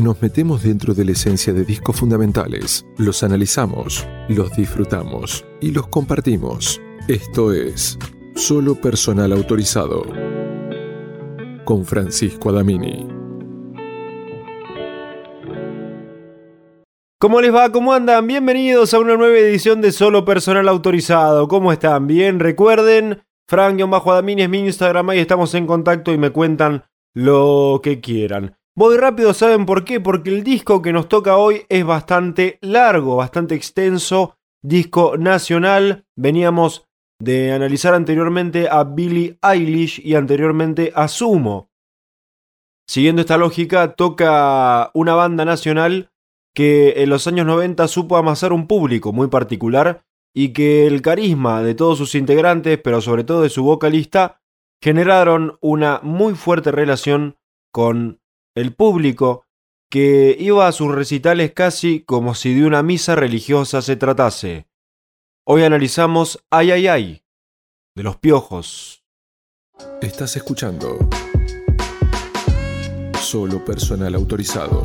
nos metemos dentro de la esencia de discos fundamentales. Los analizamos, los disfrutamos y los compartimos. Esto es Solo Personal Autorizado con Francisco Adamini. ¿Cómo les va? ¿Cómo andan? Bienvenidos a una nueva edición de Solo Personal Autorizado. ¿Cómo están? Bien, recuerden, Frank-Adamini es mi Instagram, ahí estamos en contacto y me cuentan lo que quieran. Voy rápido, ¿saben por qué? Porque el disco que nos toca hoy es bastante largo, bastante extenso, disco nacional. Veníamos de analizar anteriormente a Billie Eilish y anteriormente a Sumo. Siguiendo esta lógica, toca una banda nacional que en los años 90 supo amasar un público muy particular y que el carisma de todos sus integrantes, pero sobre todo de su vocalista, generaron una muy fuerte relación con el público que iba a sus recitales casi como si de una misa religiosa se tratase. Hoy analizamos Ay Ay Ay de los Piojos. Estás escuchando Solo personal autorizado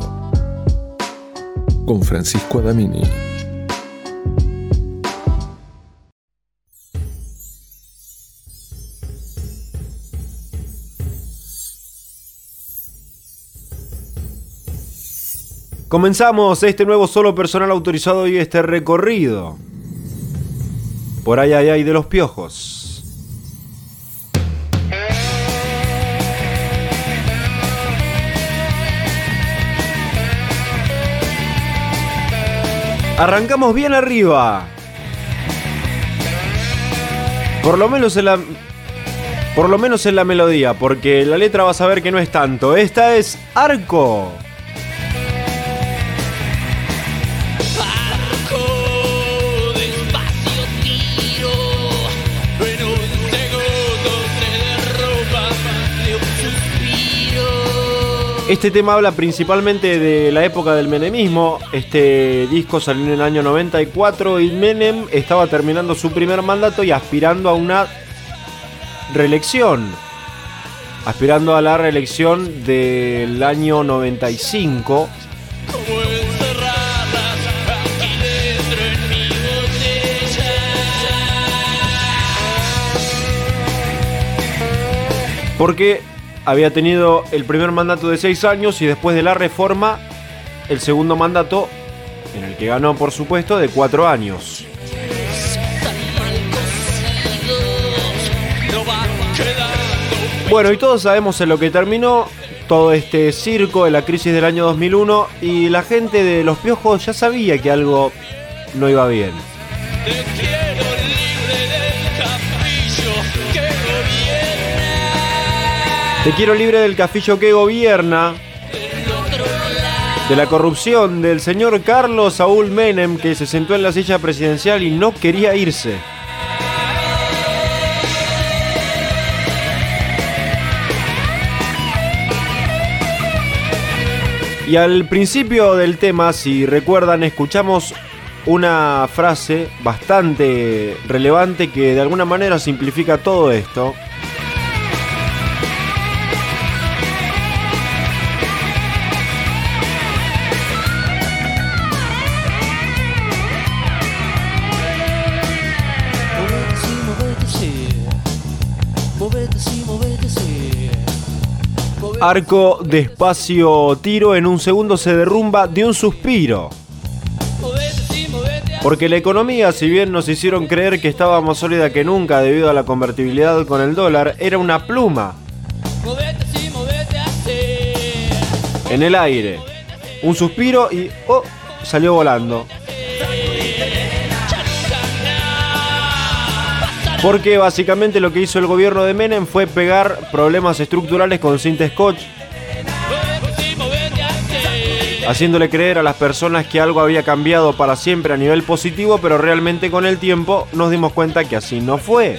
con Francisco Adamini. Comenzamos este nuevo solo personal autorizado y este recorrido. Por ahí, ay, ay, de los piojos. Arrancamos bien arriba. Por lo menos en la. Por lo menos en la melodía, porque la letra vas a ver que no es tanto. Esta es Arco. Este tema habla principalmente de la época del menemismo. Este disco salió en el año 94 y Menem estaba terminando su primer mandato y aspirando a una reelección. Aspirando a la reelección del año 95. Porque había tenido el primer mandato de seis años y después de la reforma, el segundo mandato, en el que ganó por supuesto, de cuatro años. Bueno, y todos sabemos en lo que terminó todo este circo de la crisis del año 2001 y la gente de los piojos ya sabía que algo no iba bien. Te quiero libre del cafillo que gobierna, de la corrupción del señor Carlos Saúl Menem que se sentó en la silla presidencial y no quería irse. Y al principio del tema, si recuerdan, escuchamos una frase bastante relevante que de alguna manera simplifica todo esto. Arco despacio tiro, en un segundo se derrumba de un suspiro. Porque la economía, si bien nos hicieron creer que estaba más sólida que nunca debido a la convertibilidad con el dólar, era una pluma. En el aire. Un suspiro y... ¡Oh! Salió volando. Porque básicamente lo que hizo el gobierno de Menem fue pegar problemas estructurales con cinta scotch. Haciéndole creer a las personas que algo había cambiado para siempre a nivel positivo, pero realmente con el tiempo nos dimos cuenta que así no fue.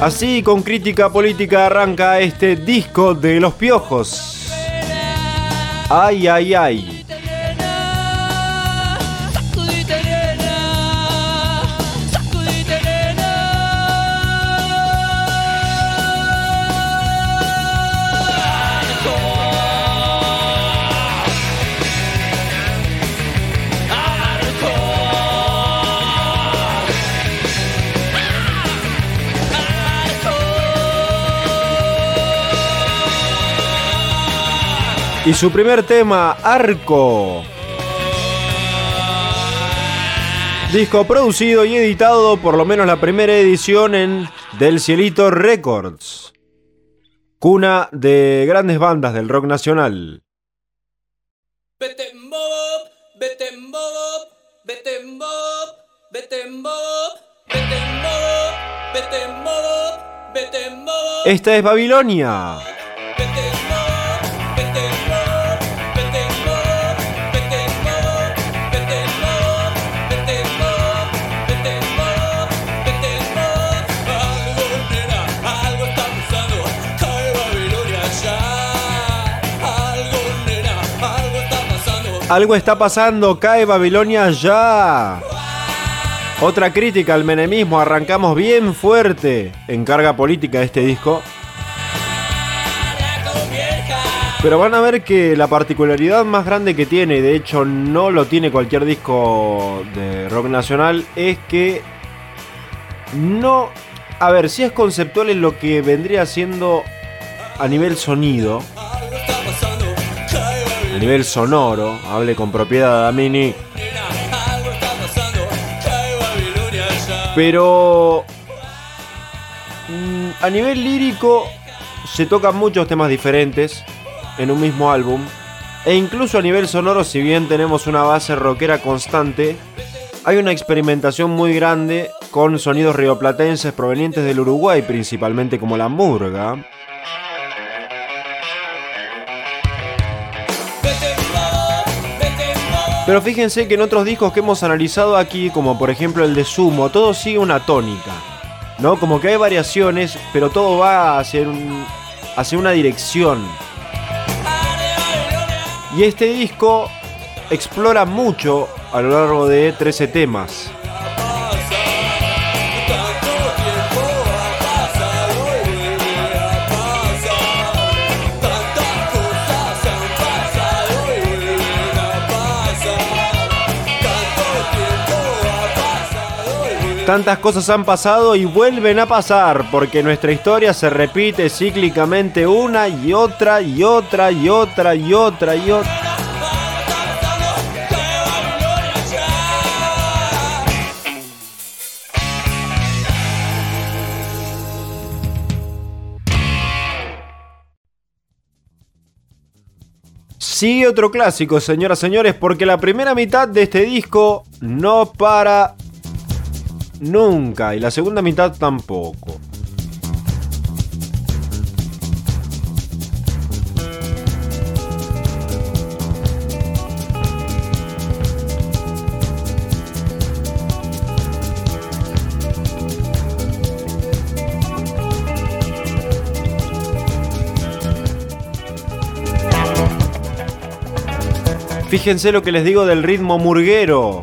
Así, con crítica política, arranca este disco de los piojos. Ay, ay, ay. Y su primer tema, Arco. Disco producido y editado, por lo menos la primera edición en Del Cielito Records. Cuna de grandes bandas del rock nacional. Esta es Babilonia. Algo está pasando, cae Babilonia ya. Otra crítica al menemismo, arrancamos bien fuerte en carga política este disco. Pero van a ver que la particularidad más grande que tiene, de hecho no lo tiene cualquier disco de rock nacional, es que no... A ver, si es conceptual en lo que vendría siendo a nivel sonido, nivel sonoro, hable con propiedad Damini. Pero mm, a nivel lírico se tocan muchos temas diferentes en un mismo álbum. E incluso a nivel sonoro, si bien tenemos una base rockera constante, hay una experimentación muy grande con sonidos rioplatenses provenientes del Uruguay, principalmente como la murga. Pero fíjense que en otros discos que hemos analizado aquí, como por ejemplo el de Sumo, todo sigue una tónica. ¿No? Como que hay variaciones, pero todo va hacia, hacia una dirección. Y este disco explora mucho a lo largo de 13 temas. Tantas cosas han pasado y vuelven a pasar porque nuestra historia se repite cíclicamente una y otra y otra y otra y otra y otra. Sigue otro clásico, señoras y señores, porque la primera mitad de este disco no para Nunca. Y la segunda mitad tampoco. Fíjense lo que les digo del ritmo murguero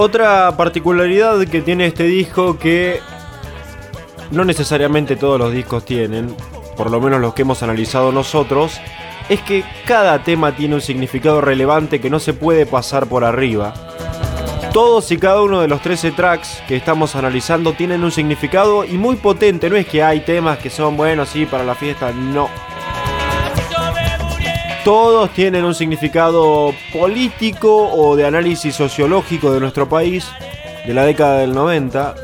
Otra particularidad que tiene este disco que no necesariamente todos los discos tienen, por lo menos los que hemos analizado nosotros, es que cada tema tiene un significado relevante que no se puede pasar por arriba. Todos y cada uno de los 13 tracks que estamos analizando tienen un significado y muy potente, no es que hay temas que son buenos, sí, para la fiesta, no todos tienen un significado político o de análisis sociológico de nuestro país de la década del 90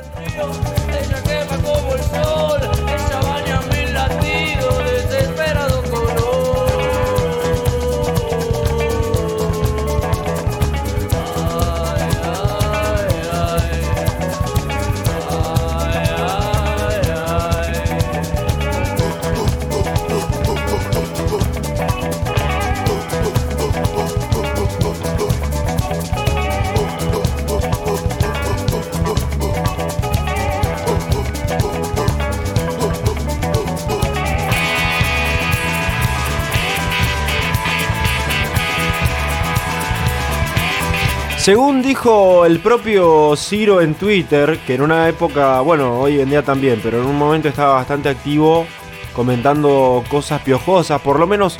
Según dijo el propio Ciro en Twitter, que en una época, bueno, hoy en día también, pero en un momento estaba bastante activo comentando cosas piojosas, por lo menos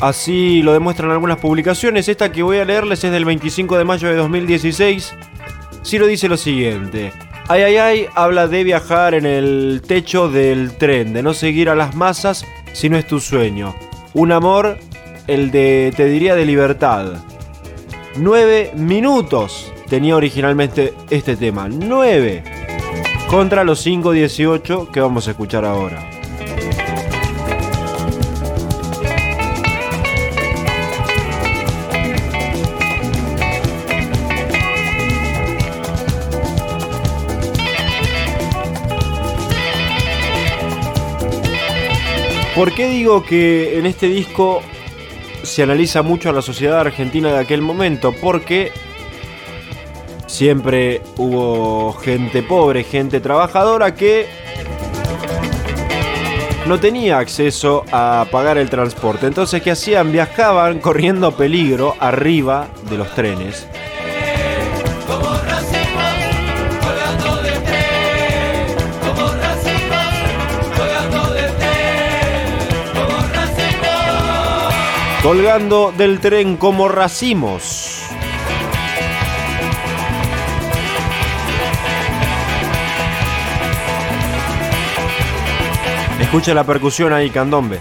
así lo demuestran algunas publicaciones. Esta que voy a leerles es del 25 de mayo de 2016. Ciro dice lo siguiente. Ay, ay, ay, habla de viajar en el techo del tren, de no seguir a las masas si no es tu sueño. Un amor, el de, te diría, de libertad. 9 minutos tenía originalmente este tema. 9 contra los 5.18 que vamos a escuchar ahora. ¿Por qué digo que en este disco se analiza mucho a la sociedad argentina de aquel momento, porque siempre hubo gente pobre, gente trabajadora que no tenía acceso a pagar el transporte. Entonces, ¿qué hacían? Viajaban corriendo peligro arriba de los trenes. Colgando del tren como racimos. Escucha la percusión ahí, candombe.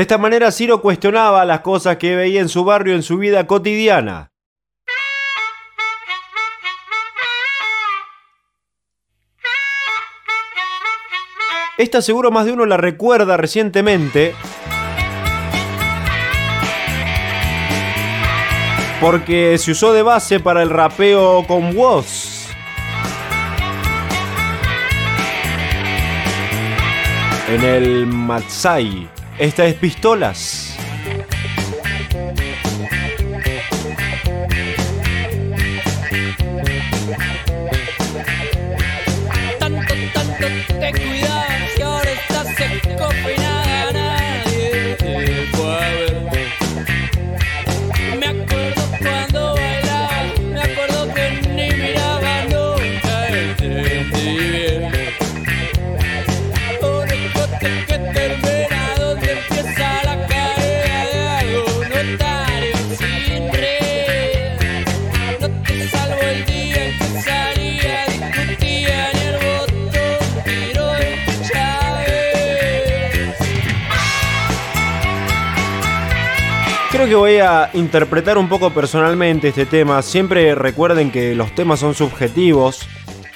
De esta manera Ciro cuestionaba las cosas que veía en su barrio en su vida cotidiana. Esta seguro más de uno la recuerda recientemente. Porque se usó de base para el rapeo con voz. En el Matsai. Esta es Pistolas. Creo que voy a interpretar un poco personalmente este tema. Siempre recuerden que los temas son subjetivos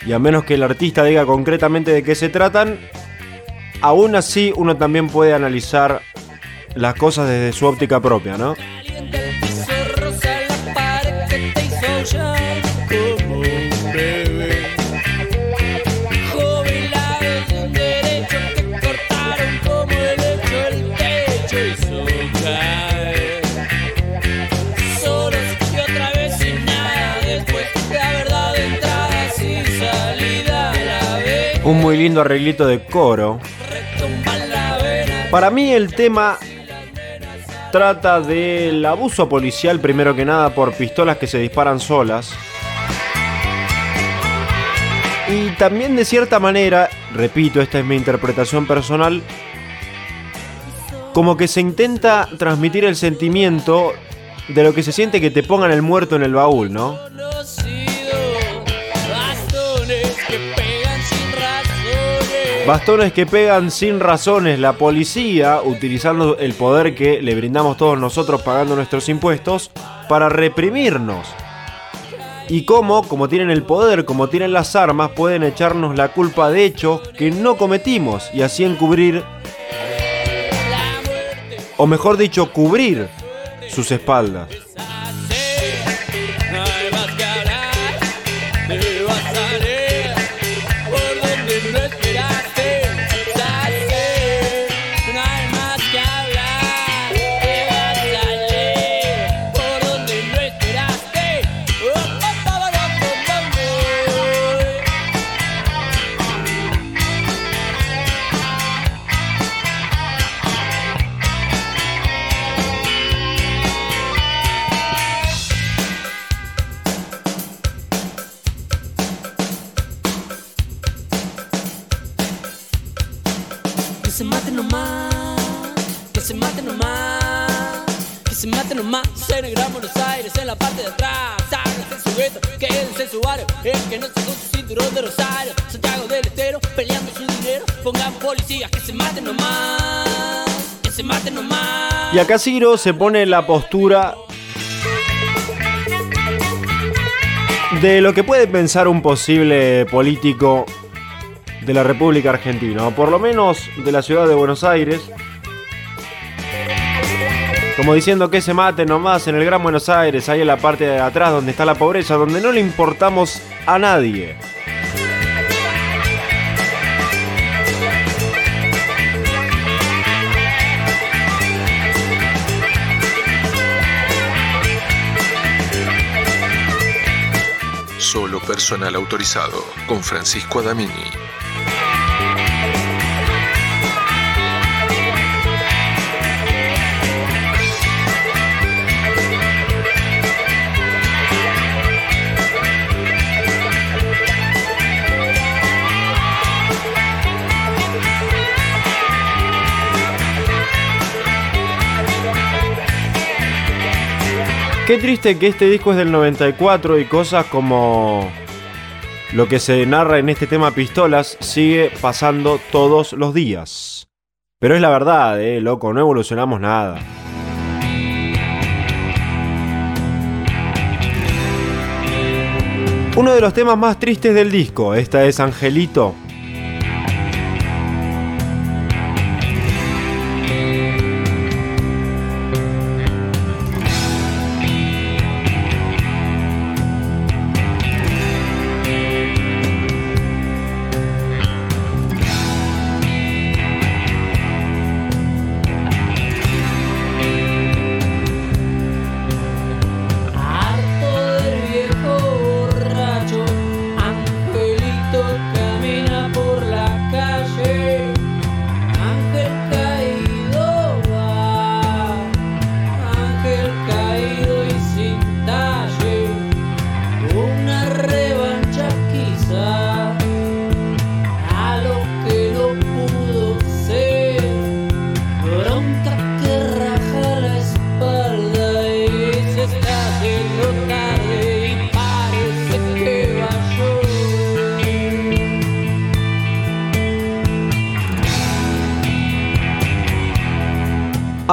y a menos que el artista diga concretamente de qué se tratan, aún así uno también puede analizar las cosas desde su óptica propia, ¿no? Un muy lindo arreglito de coro. Para mí el tema trata del abuso policial primero que nada por pistolas que se disparan solas. Y también de cierta manera, repito, esta es mi interpretación personal, como que se intenta transmitir el sentimiento de lo que se siente que te pongan el muerto en el baúl, ¿no? Bastones que pegan sin razones. La policía, utilizando el poder que le brindamos todos nosotros pagando nuestros impuestos, para reprimirnos. Y cómo, como tienen el poder, como tienen las armas, pueden echarnos la culpa de hechos que no cometimos y así encubrir, o mejor dicho, cubrir sus espaldas. Acá Ciro se pone en la postura de lo que puede pensar un posible político de la República Argentina, o por lo menos de la ciudad de Buenos Aires. Como diciendo que se mate nomás en el Gran Buenos Aires, ahí en la parte de atrás donde está la pobreza, donde no le importamos a nadie. Solo personal autorizado con Francisco Adamini. Qué triste que este disco es del 94 y cosas como lo que se narra en este tema Pistolas sigue pasando todos los días. Pero es la verdad, eh, loco, no evolucionamos nada. Uno de los temas más tristes del disco, esta es Angelito.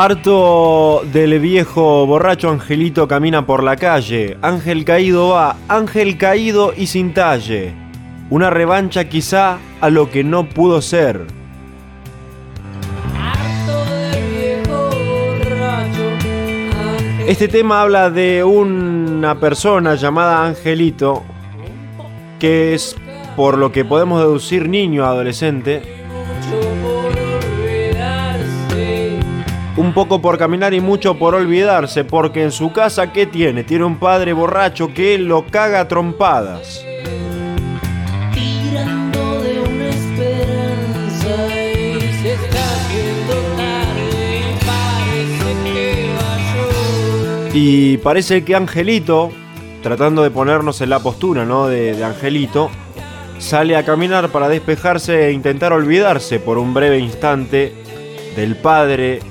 Harto del viejo borracho Angelito camina por la calle. Ángel caído va, ángel caído y sin talle. Una revancha quizá a lo que no pudo ser. Harto del viejo borracho, ángel Este tema habla de una persona llamada Angelito, que es, por lo que podemos deducir, niño adolescente, un poco por caminar y mucho por olvidarse, porque en su casa, ¿qué tiene? Tiene un padre borracho que lo caga a trompadas. Y parece que Angelito, tratando de ponernos en la postura ¿no? de, de Angelito, sale a caminar para despejarse e intentar olvidarse por un breve instante del padre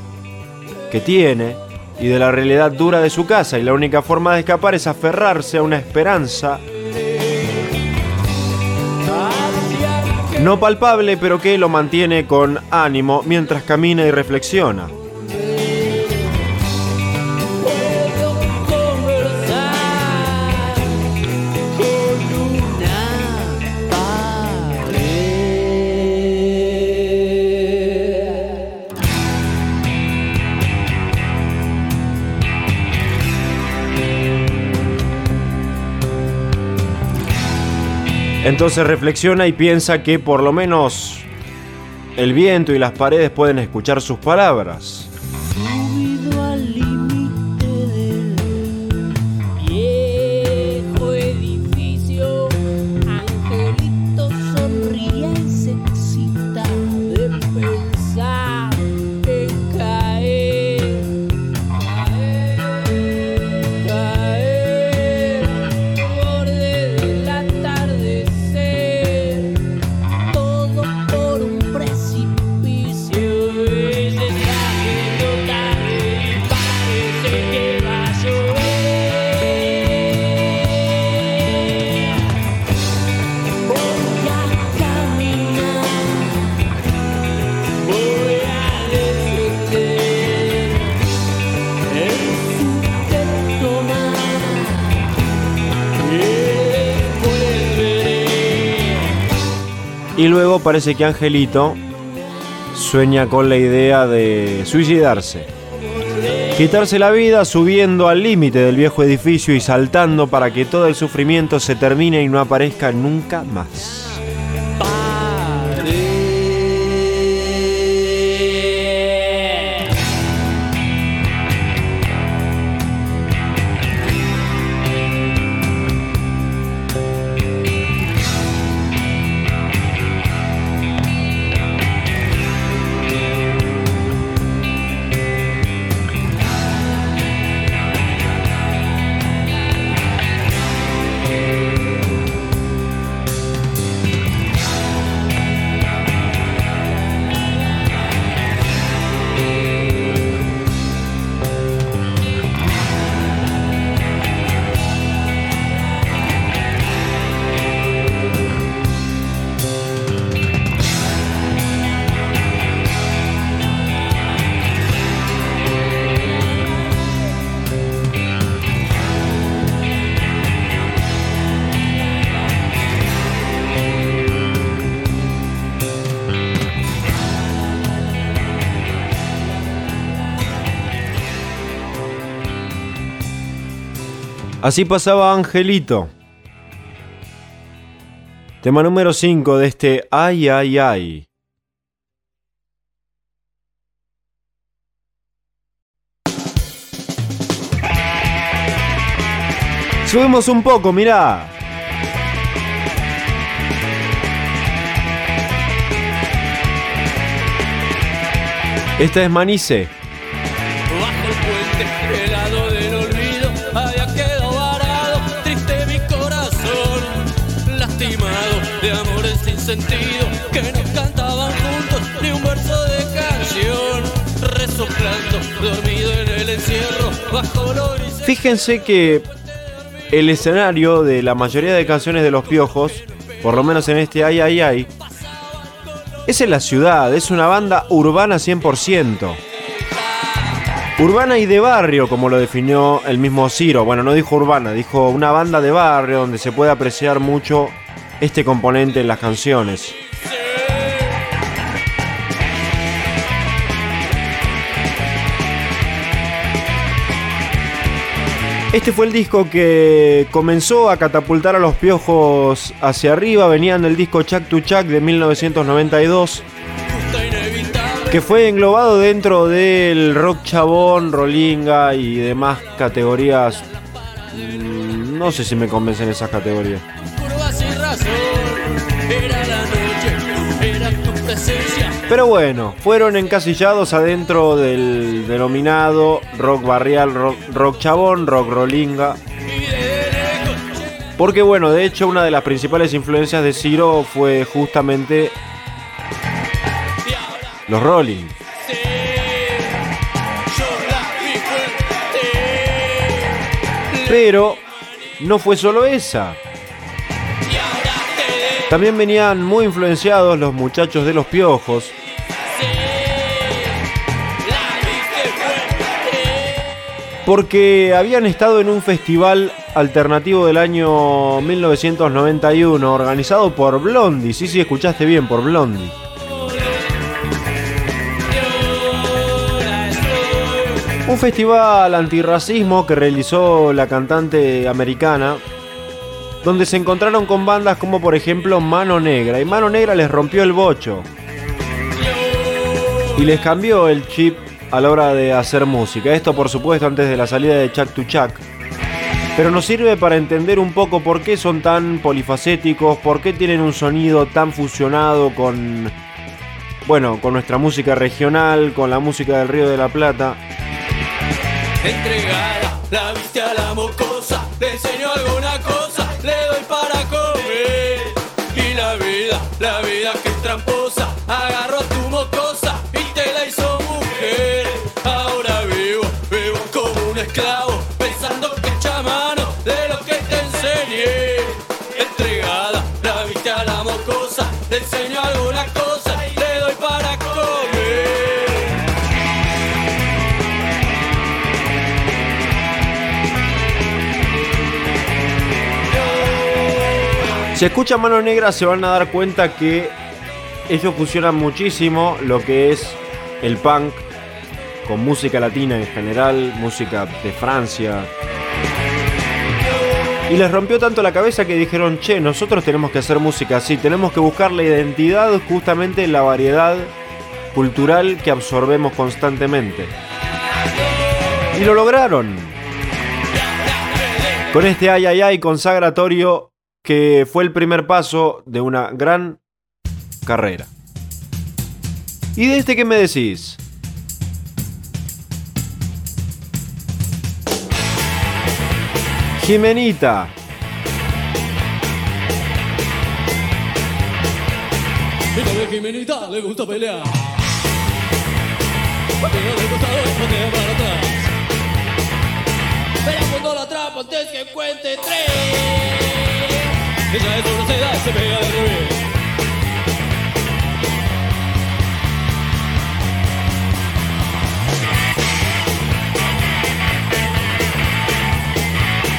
que tiene y de la realidad dura de su casa. Y la única forma de escapar es aferrarse a una esperanza No palpable, pero que lo mantiene con ánimo mientras camina y reflexiona. Entonces reflexiona y piensa que por lo menos el viento y las paredes pueden escuchar sus palabras. Luego parece que Angelito sueña con la idea de suicidarse. Quitarse la vida subiendo al límite del viejo edificio y saltando para que todo el sufrimiento se termine y no aparezca nunca más. Así pasaba Angelito. Tema número 5 de este Ay, ay, ay. Subimos un poco, mirá. Esta es Manice. Que no cantaban juntos ni un verso de canción, resoplando, dormido en el encierro, bajo. Fíjense que el escenario de la mayoría de canciones de los piojos, por lo menos en este Ay Ay Ay, es en la ciudad, es una banda urbana 100%. Urbana y de barrio, como lo definió el mismo Ciro. Bueno, no dijo urbana, dijo una banda de barrio donde se puede apreciar mucho este componente en las canciones. Este fue el disco que comenzó a catapultar a los piojos hacia arriba. Venían del disco Chuck to Chuck de 1992, Justa inevitable, que fue englobado dentro del rock chabón, rolinga y demás categorías. Mm, No sé si me convencen esas categorías. Pero bueno, fueron encasillados adentro del denominado rock barrial, rock, rock chabón, rock rolinga. Porque bueno, de hecho una de las principales influencias de Ciro fue justamente los Rolling. Pero no fue solo esa. También venían muy influenciados los muchachos de los piojos, porque habían estado en un festival alternativo del año 1991 organizado por Blondie. Sí, sí, escuchaste bien, por Blondie. Un festival antirracismo que realizó la cantante americana, donde se encontraron con bandas como por ejemplo Mano Negra, y Mano Negra les rompió el bocho y les cambió el chip a la hora de hacer música. Esto por supuesto antes de la salida de Chuck to Chuck. Pero nos sirve para entender un poco por qué son tan polifacéticos, por qué tienen un sonido tan fusionado con bueno, con nuestra música regional, con la música del Río de la Plata. Entregada, la viste a la mocosa, le alguna cosa, Si escuchan Mano Negra se van a dar cuenta que ellos fusionan muchísimo lo que es el punk con música latina en general, música de Francia. Y les rompió tanto la cabeza que dijeron, che, nosotros tenemos que hacer música así, tenemos que buscar la identidad justamente en la variedad cultural que absorbemos constantemente. Y lo lograron. Con este ay ay ay consagratorio que fue el primer paso de una gran carrera. ¿Y de este qué me decís? Jimenita. De Jimenita le gusta pelear. De costado y patea para atrás. Pero cuando la atrapa antes que cuente tres. Ella es y se pega de revés.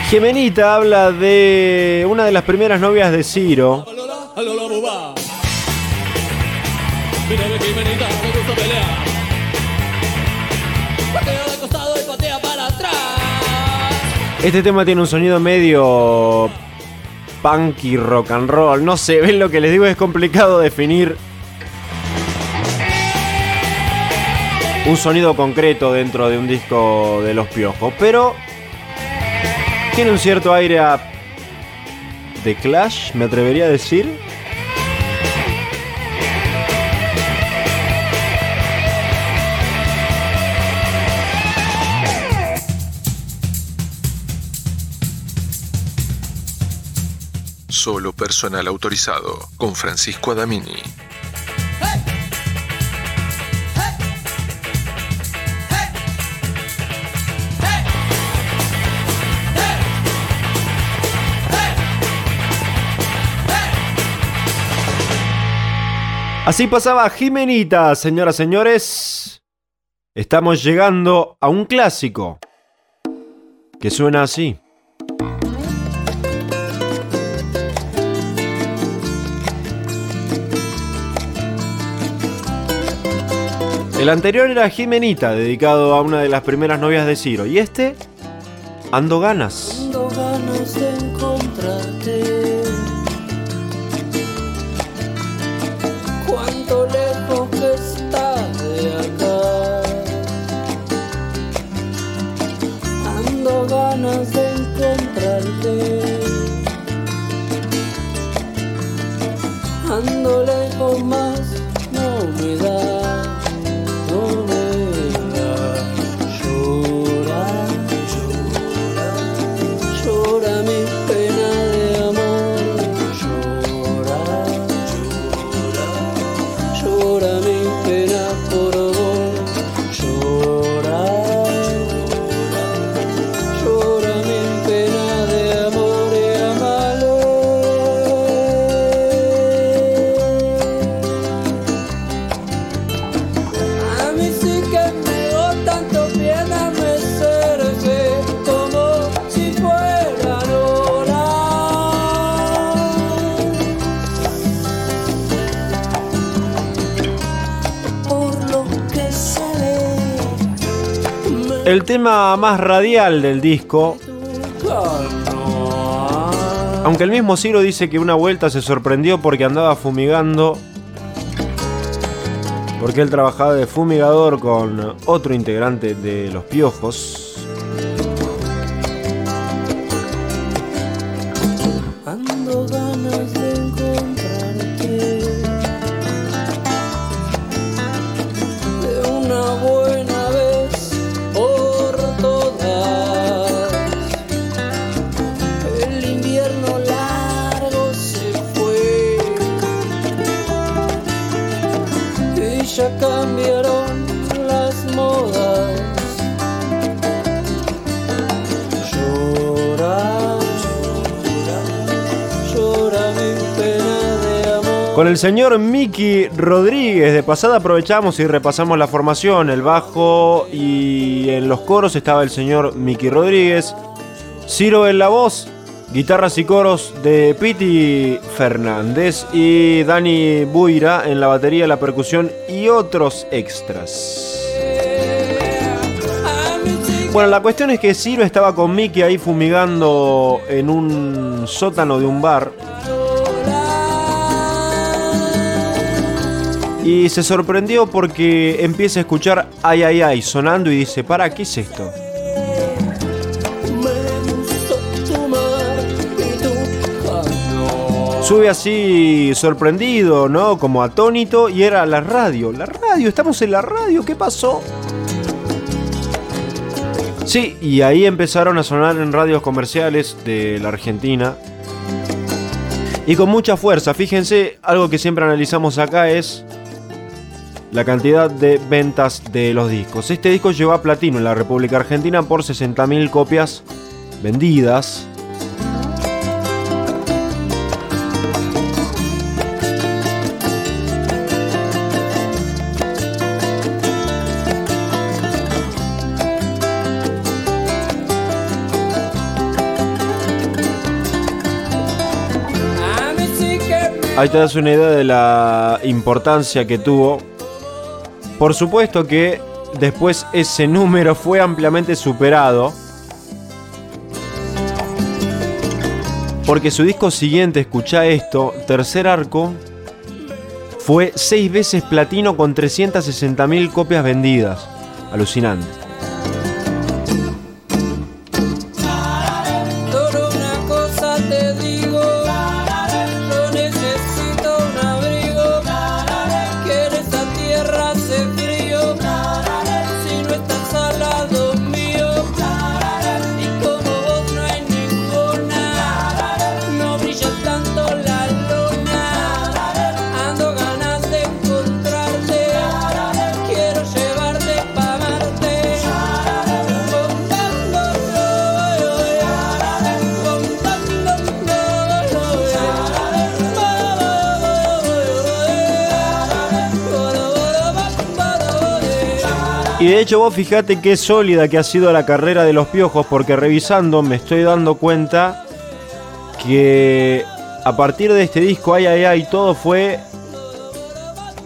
Jimenita habla de una de las primeras novias de Ciro. Este tema tiene un sonido medio punk y rock and roll. No sé, ven lo que les digo, es complicado definir un sonido concreto dentro de un disco de los piojos. Pero tiene un cierto aire a Clash, me atrevería a decir. Solo personal autorizado con Francisco Adamini. Así pasaba Jimenita, señoras señores. Estamos llegando a un clásico que suena así. El anterior era Jimenita, dedicado a una de las primeras novias de Ciro. Y este, Ando Ganas. Tengo ganas de encontrarte. Cuánto lejos que está de acá. Ando ganas de encontrarte. Ando lejos más, El tema más radial del disco, aunque el mismo Ciro dice que una vuelta se sorprendió porque andaba fumigando, porque él trabajaba de fumigador con otro integrante de Los Piojos. Señor Miki Rodríguez, de pasada aprovechamos y repasamos la formación, el bajo y en los coros estaba el señor Miki Rodríguez, Ciro en la voz, guitarras y coros de Piti Fernández y Dani Buira en la batería, la percusión y otros extras. Bueno, la cuestión es que Ciro estaba con Miki ahí fumigando en un sótano de un bar. Y se sorprendió porque empieza a escuchar ay ay ay sonando y dice, para, ¿qué es esto? Sube así sorprendido, ¿no? Como atónito y era la radio. La radio, estamos en la radio, ¿qué pasó? Sí, y ahí empezaron a sonar en radios comerciales de la Argentina. Y con mucha fuerza, fíjense, algo que siempre analizamos acá es la cantidad de ventas de los discos. Este disco llegó a platino en la República Argentina por 60.000 copias vendidas. Ahí te das una idea de la importancia que tuvo. Por supuesto que después ese número fue ampliamente superado. Porque su disco siguiente, escucha esto, Tercer Arco, fue seis veces platino con 360.000 copias vendidas. Alucinante. Y de hecho vos fijate qué sólida que ha sido la carrera de los piojos, porque revisando me estoy dando cuenta que a partir de este disco, ay, ay, ay, todo fue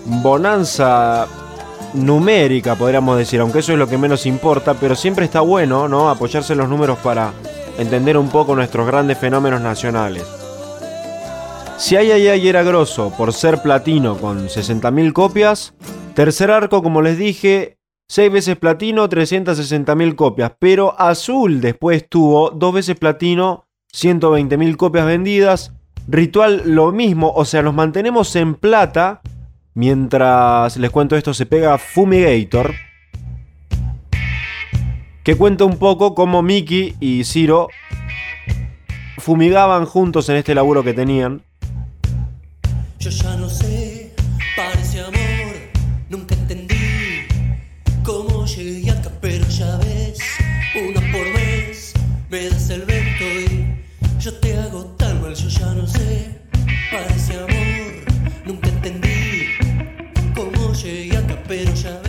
bonanza numérica, podríamos decir, aunque eso es lo que menos importa, pero siempre está bueno, ¿no? Apoyarse en los números para entender un poco nuestros grandes fenómenos nacionales. Si Ay Ay Ay era grosso por ser platino con 60.000 copias, tercer arco, como les dije, 6 veces platino, 360.000 copias, pero Azul después tuvo 2 veces platino, 120.000 copias vendidas, Ritual lo mismo, o sea, nos mantenemos en plata, mientras les cuento esto se pega Fumigator, que cuenta un poco cómo Mickey y Ciro fumigaban juntos en este laburo que tenían. Yo ya no sé,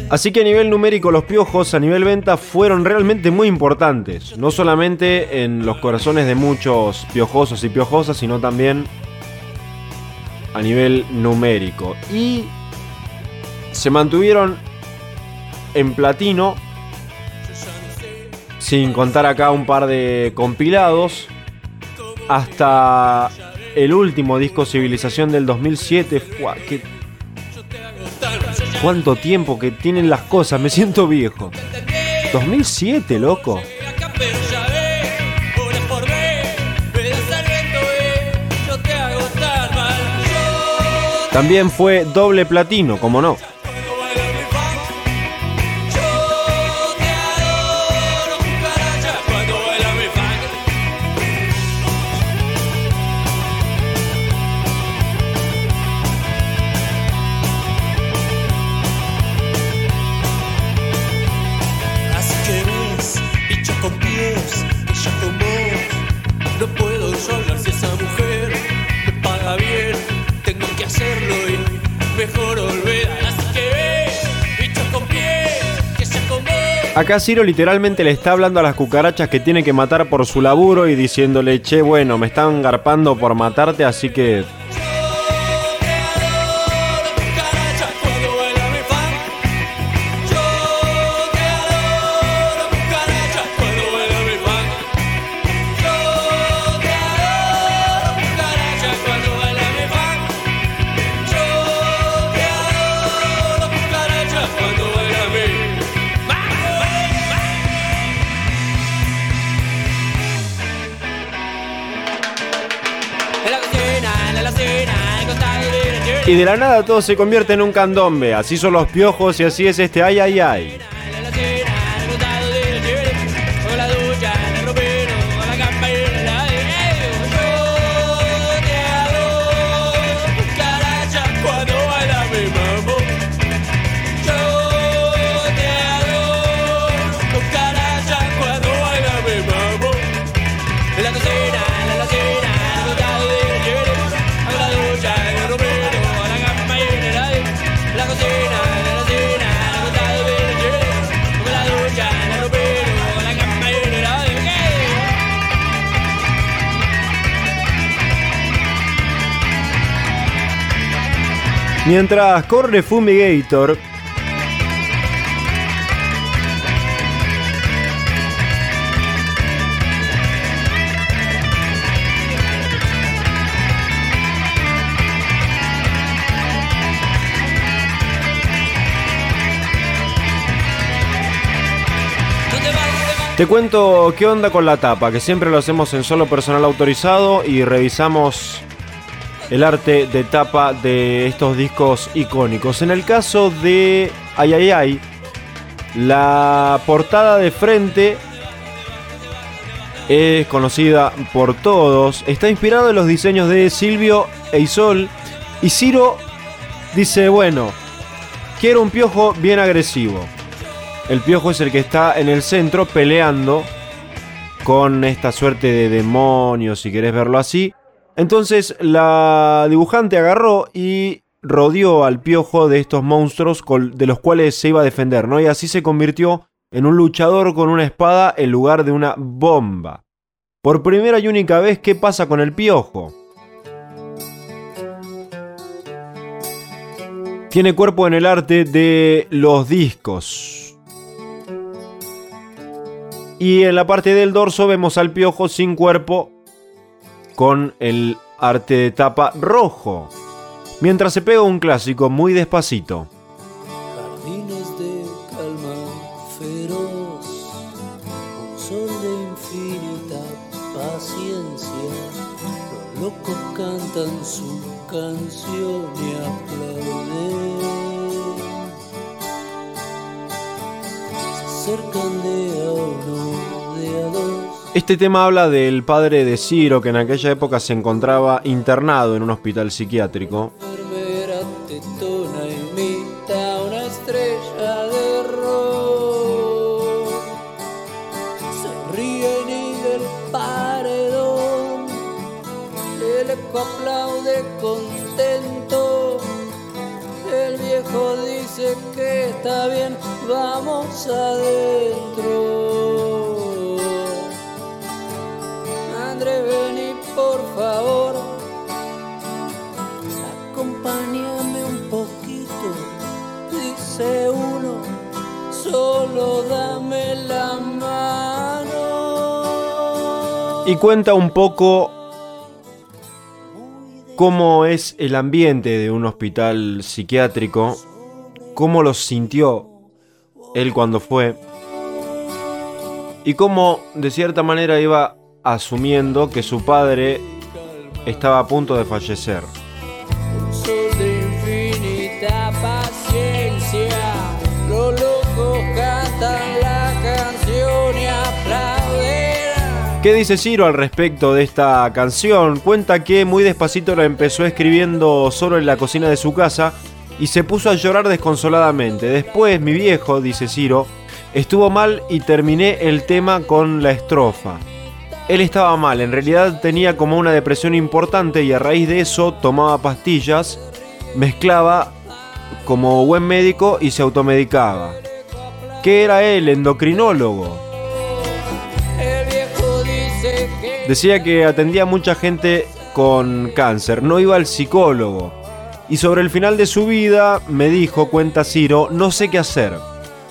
Así que a nivel numérico los piojos a nivel venta fueron realmente muy importantes, no solamente en los corazones de muchos piojosos y piojosas, sino también a nivel numérico. Y se mantuvieron en platino, sin contar acá un par de compilados, hasta el último disco Civilización del 2007. Fua, qué- ¿Cuánto tiempo que tienen las cosas? Me siento viejo. 2007, loco. También fue doble platino, como no. Acá Ciro literalmente le está hablando a las cucarachas que tiene que matar por su laburo y diciéndole, che, bueno, me están garpando por matarte, así que Y de la nada todo se convierte en un candombe. Así son los piojos y así es este ay ay ay. Mientras corre Fumigator, te cuento qué onda con la tapa, que siempre lo hacemos en solo personal autorizado y revisamos el arte de tapa de estos discos icónicos. En el caso de Ay Ay Ay, la portada de frente es conocida por todos. Está inspirado en los diseños de Silvio e Isol. Y Ciro dice, bueno, quiero un piojo bien agresivo. El piojo es el que está en el centro peleando con esta suerte de demonio, si querés verlo así. Entonces la dibujante agarró y rodeó al piojo de estos monstruos de los cuales se iba a defender, ¿no? Y así se convirtió en un luchador con una espada en lugar de una bomba. Por primera y única vez, ¿qué pasa con el piojo? Tiene cuerpo en el arte de los discos. Y en la parte del dorso vemos al piojo sin cuerpo con el arte de tapa rojo. Mientras se pega un clásico muy despacito. Jardines de calma feroz, un sol de infinita paciencia. Los locos cantan su canción y aplauden. Se acercan de a uno, de a dos. Este tema habla del padre de Ciro que en aquella época se encontraba internado en un hospital psiquiátrico. aplaude contento. El viejo dice que está bien, vamos adentro. Y cuenta un poco cómo es el ambiente de un hospital psiquiátrico, cómo lo sintió él cuando fue y cómo de cierta manera iba asumiendo que su padre estaba a punto de fallecer. ¿Qué dice Ciro al respecto de esta canción? Cuenta que muy despacito la empezó escribiendo solo en la cocina de su casa y se puso a llorar desconsoladamente. Después mi viejo, dice Ciro, estuvo mal y terminé el tema con la estrofa. Él estaba mal, en realidad tenía como una depresión importante y a raíz de eso tomaba pastillas, mezclaba como buen médico y se automedicaba. ¿Qué era él? Endocrinólogo. Decía que atendía a mucha gente con cáncer, no iba al psicólogo. Y sobre el final de su vida me dijo, cuenta Ciro, no sé qué hacer.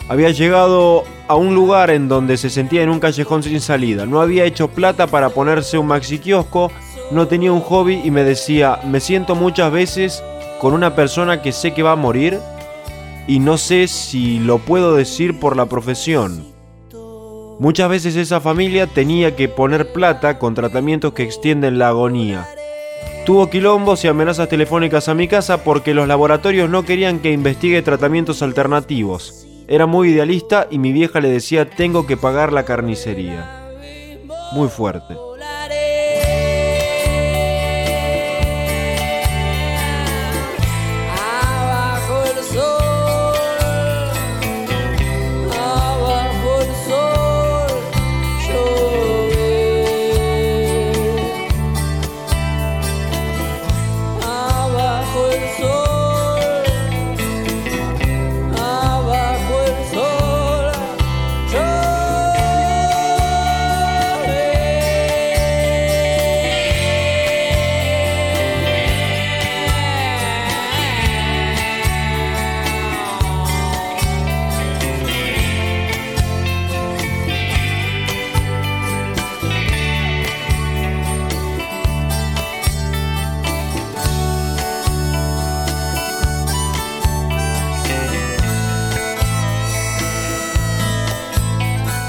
Había llegado a un lugar en donde se sentía en un callejón sin salida. No había hecho plata para ponerse un maxi kiosco, no tenía un hobby y me decía, me siento muchas veces con una persona que sé que va a morir y no sé si lo puedo decir por la profesión. Muchas veces esa familia tenía que poner plata con tratamientos que extienden la agonía. Tuvo quilombos y amenazas telefónicas a mi casa porque los laboratorios no querían que investigue tratamientos alternativos. Era muy idealista y mi vieja le decía tengo que pagar la carnicería. Muy fuerte.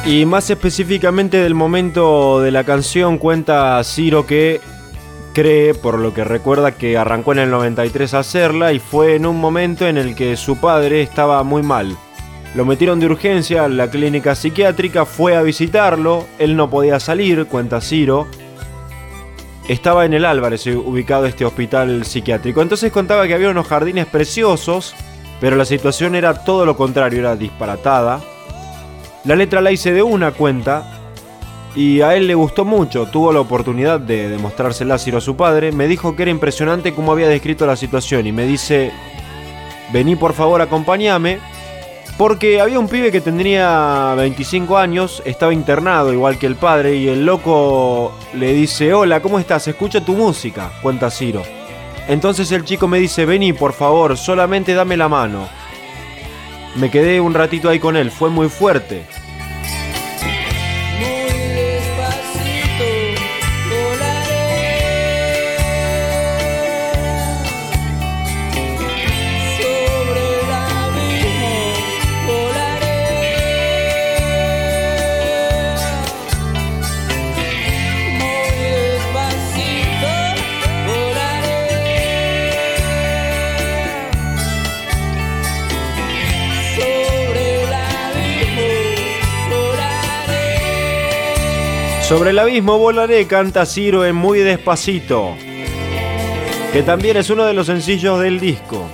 Y más específicamente del momento de la canción cuenta Ciro que cree, por lo que recuerda, que arrancó en el 93 a hacerla y fue en un momento en el que su padre estaba muy mal. Lo metieron de urgencia a la clínica psiquiátrica, fue a visitarlo, él no podía salir, cuenta Ciro. Estaba en el Álvarez ubicado este hospital psiquiátrico. Entonces contaba que había unos jardines preciosos, pero la situación era todo lo contrario, era disparatada. La letra la hice de una cuenta y a él le gustó mucho. Tuvo la oportunidad de demostrársela a Ciro a su padre. Me dijo que era impresionante cómo había descrito la situación y me dice: Vení por favor, acompáñame. Porque había un pibe que tendría 25 años, estaba internado igual que el padre, y el loco le dice: Hola, ¿cómo estás? Escucha tu música, cuenta Ciro. Entonces el chico me dice: Vení por favor, solamente dame la mano. Me quedé un ratito ahí con él, fue muy fuerte. Sobre el abismo volaré, canta Ciro en Muy Despacito, que también es uno de los sencillos del disco.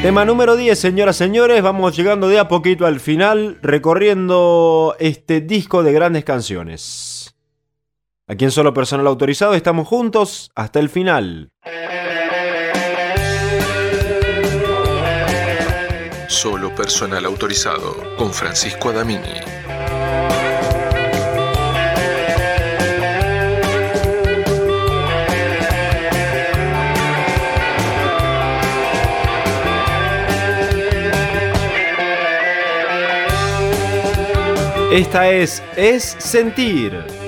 Tema número 10, señoras y señores, vamos llegando de a poquito al final, recorriendo este disco de grandes canciones. Aquí en Solo Personal Autorizado estamos juntos hasta el final. Solo personal autorizado con Francisco Adamini. Esta es Es Sentir.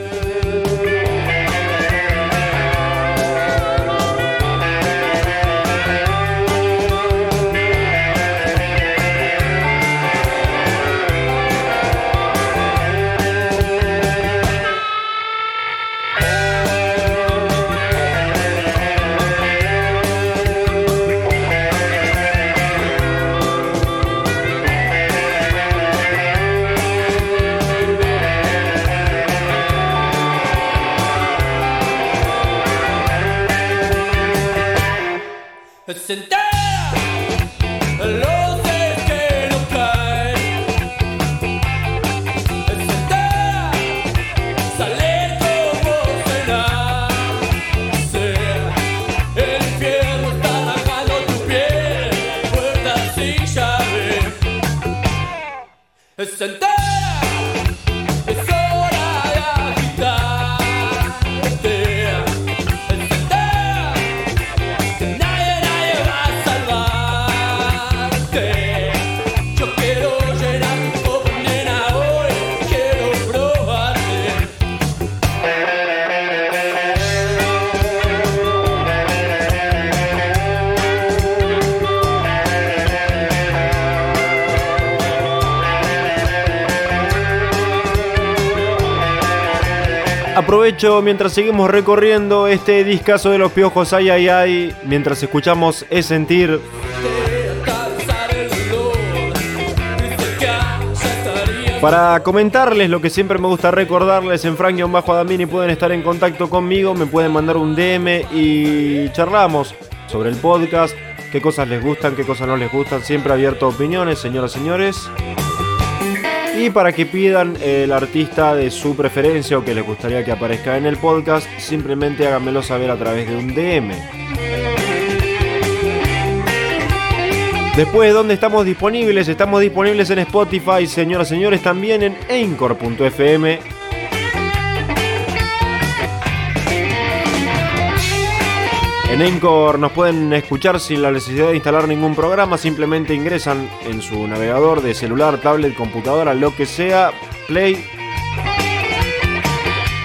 Sentar los que no caen. Sentar, salir como nace. El infierno está bajando tu piel, puertas sin llave. Sentar, Mientras seguimos recorriendo este discazo de los piojos ay ay ay, mientras escuchamos Es Sentir, Para comentarles lo que siempre me gusta recordarles, en Frank-Adamini pueden estar en contacto conmigo, me pueden mandar un DM y charlamos sobre el podcast, qué cosas les gustan, qué cosas no les gustan, siempre abierto a opiniones, señoras y señores. Y para que pidan el artista de su preferencia o que les gustaría que aparezca en el podcast, simplemente háganmelo saber a través de un DM. Después, ¿dónde estamos disponibles? Estamos disponibles en Spotify, señoras y señores, también en Anchor.fm. En Anchor nos pueden escuchar sin la necesidad de instalar ningún programa, simplemente ingresan en su navegador de celular, tablet, computadora, lo que sea, Play.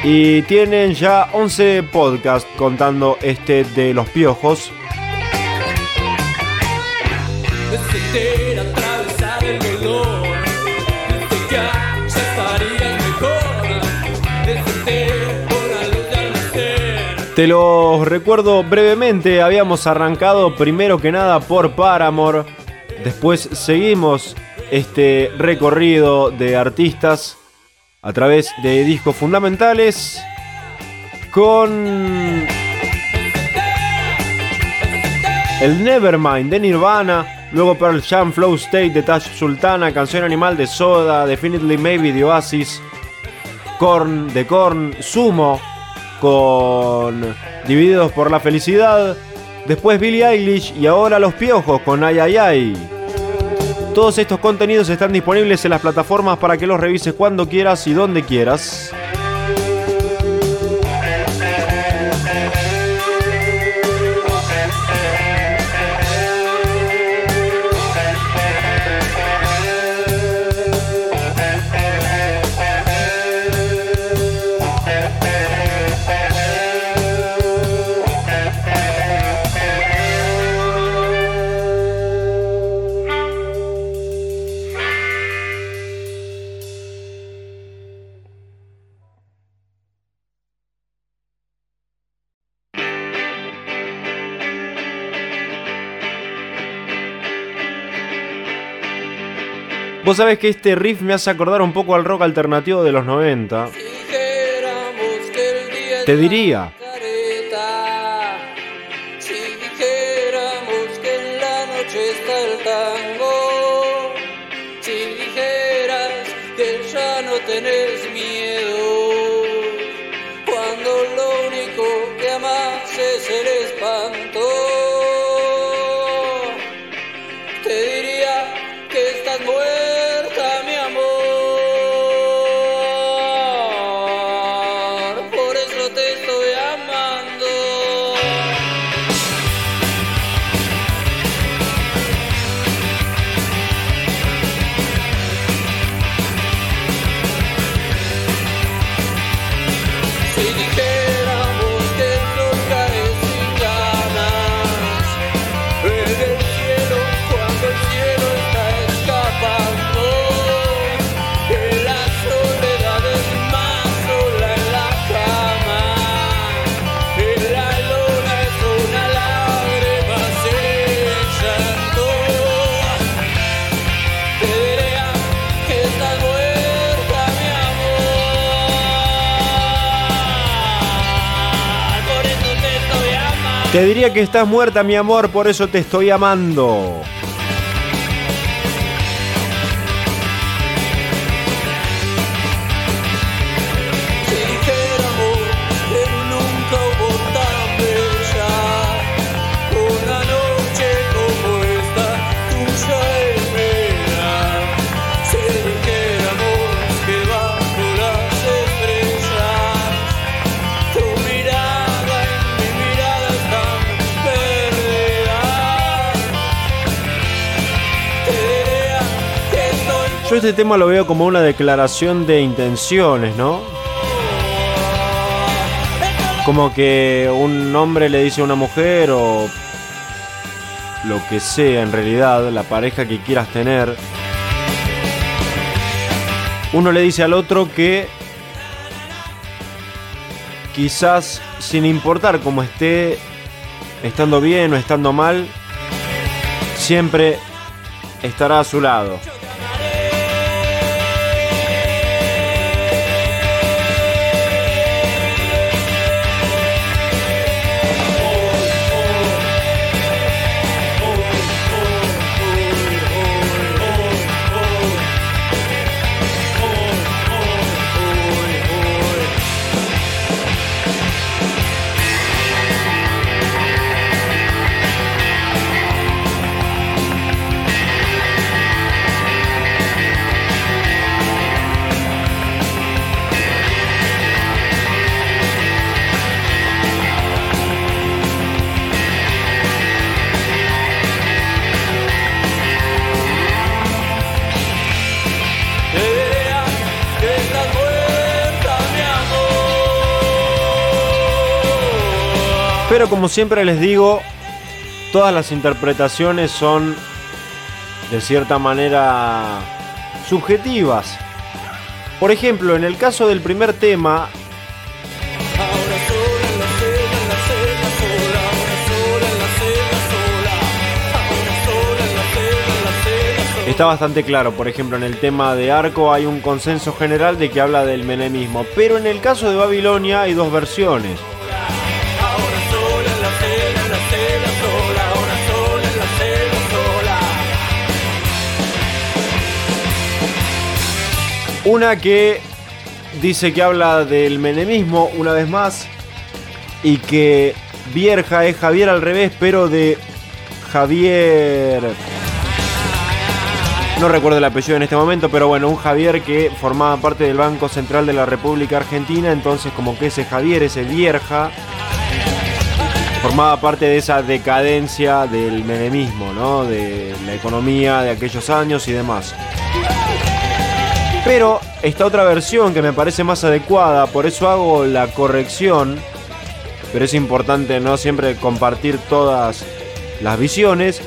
Y tienen ya 11 podcasts contando este de los piojos. Te los recuerdo brevemente, habíamos arrancado primero que nada por Paramore, después seguimos este recorrido de artistas a través de discos fundamentales con el Nevermind de Nirvana, luego Pearl Jam, Flow State de Tash Sultana, Canción Animal de Soda, Definitely Maybe de Oasis, Korn de Korn, Sumo con Divididos por la Felicidad, después Billie Eilish y ahora Los Piojos con Ay Ay Ay. Todos estos contenidos están disponibles en las plataformas para que los revises cuando quieras y donde quieras. Vos sabés que este riff me hace acordar un poco al rock alternativo de los 90. Dijéramos que el día Te es diría. una careta. Si dijéramos que diría que estás muerta, mi amor, por eso te estoy amando. Este tema lo veo como una declaración de intenciones, ¿no? Como que un hombre le dice a una mujer o lo que sea en realidad, la pareja que quieras tener. Uno le dice al otro que quizás sin importar cómo esté, estando bien o estando mal, siempre estará a su lado. Pero como siempre les digo, todas las interpretaciones son de cierta manera subjetivas. Por ejemplo, en el caso del primer tema, está bastante claro. Por ejemplo, en el tema de Arco hay un consenso general de que habla del menemismo. Pero en el caso de Babilonia hay dos versiones. Una que dice que habla del menemismo una vez más y que Vierja es Javier al revés, pero de Javier... No recuerdo el apellido en este momento, pero bueno, un Javier que formaba parte del Banco Central de la República Argentina, entonces como que ese Javier, ese Vierja, formaba parte de esa decadencia del menemismo, ¿no? De la economía de aquellos años y demás. Pero esta otra versión que me parece más adecuada, por eso hago la corrección, pero es importante no siempre compartir todas las visiones,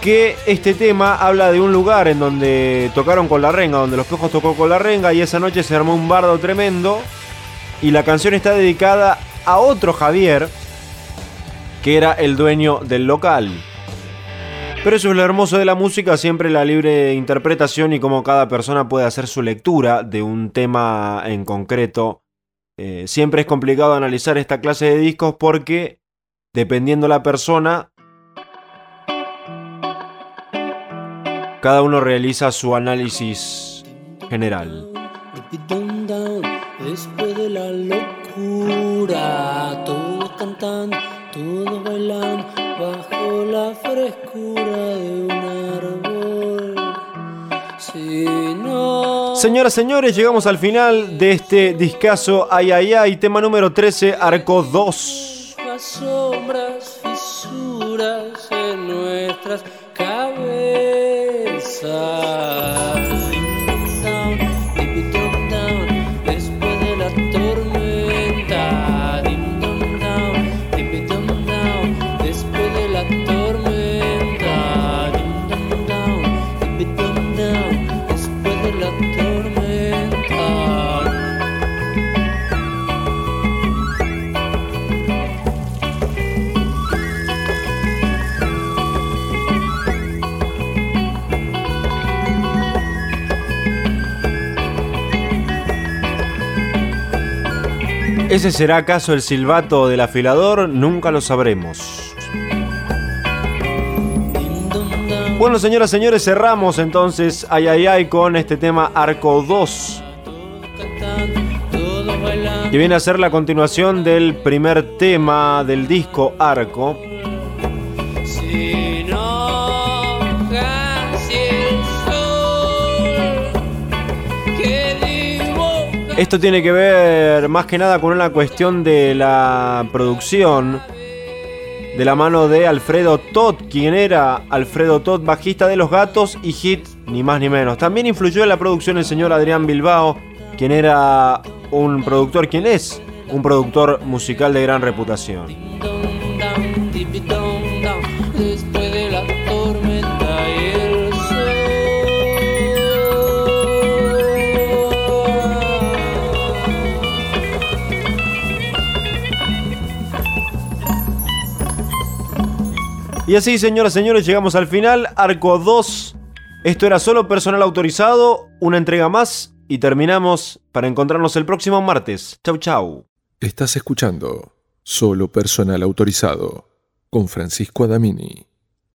que este tema habla de un lugar en donde tocaron con la renga, donde los pejos tocó con la renga y esa noche se armó un bardo tremendo y la canción está dedicada a otro Javier, que era el dueño del local. Pero eso es lo hermoso de la música, siempre la libre interpretación y cómo cada persona puede hacer su lectura de un tema en concreto. Eh, siempre es complicado analizar esta clase de discos porque, dependiendo la persona, cada uno realiza su análisis general. Después de la locura, todos cantan, todos bailan bajo la frescura de un árbol. Si no. Señoras, señores, llegamos al final de este discazo Ay Ay Ay, tema número 13, Arco 2. Las sombras, fisuras en nuestras cabezas. ¿Ese será acaso el silbato del afilador? Nunca lo sabremos. Bueno, señoras y señores, cerramos entonces ay ay ay con este tema Arco 2. Que viene a ser la continuación del primer tema del disco Arco. Esto tiene que ver más que nada con una cuestión de la producción de la mano de Alfredo Todd, quien era Alfredo Todd, bajista de Los Gatos y Hit, ni más ni menos. También influyó en la producción el señor Adrián Bilbao, quien era un productor, quien es un productor musical de gran reputación. Y así, señoras y señores, llegamos al final. Arco 2. Esto era solo personal autorizado, una entrega más y terminamos para encontrarnos el próximo martes. Chau, chau. Estás escuchando Solo Personal Autorizado con Francisco Adamini.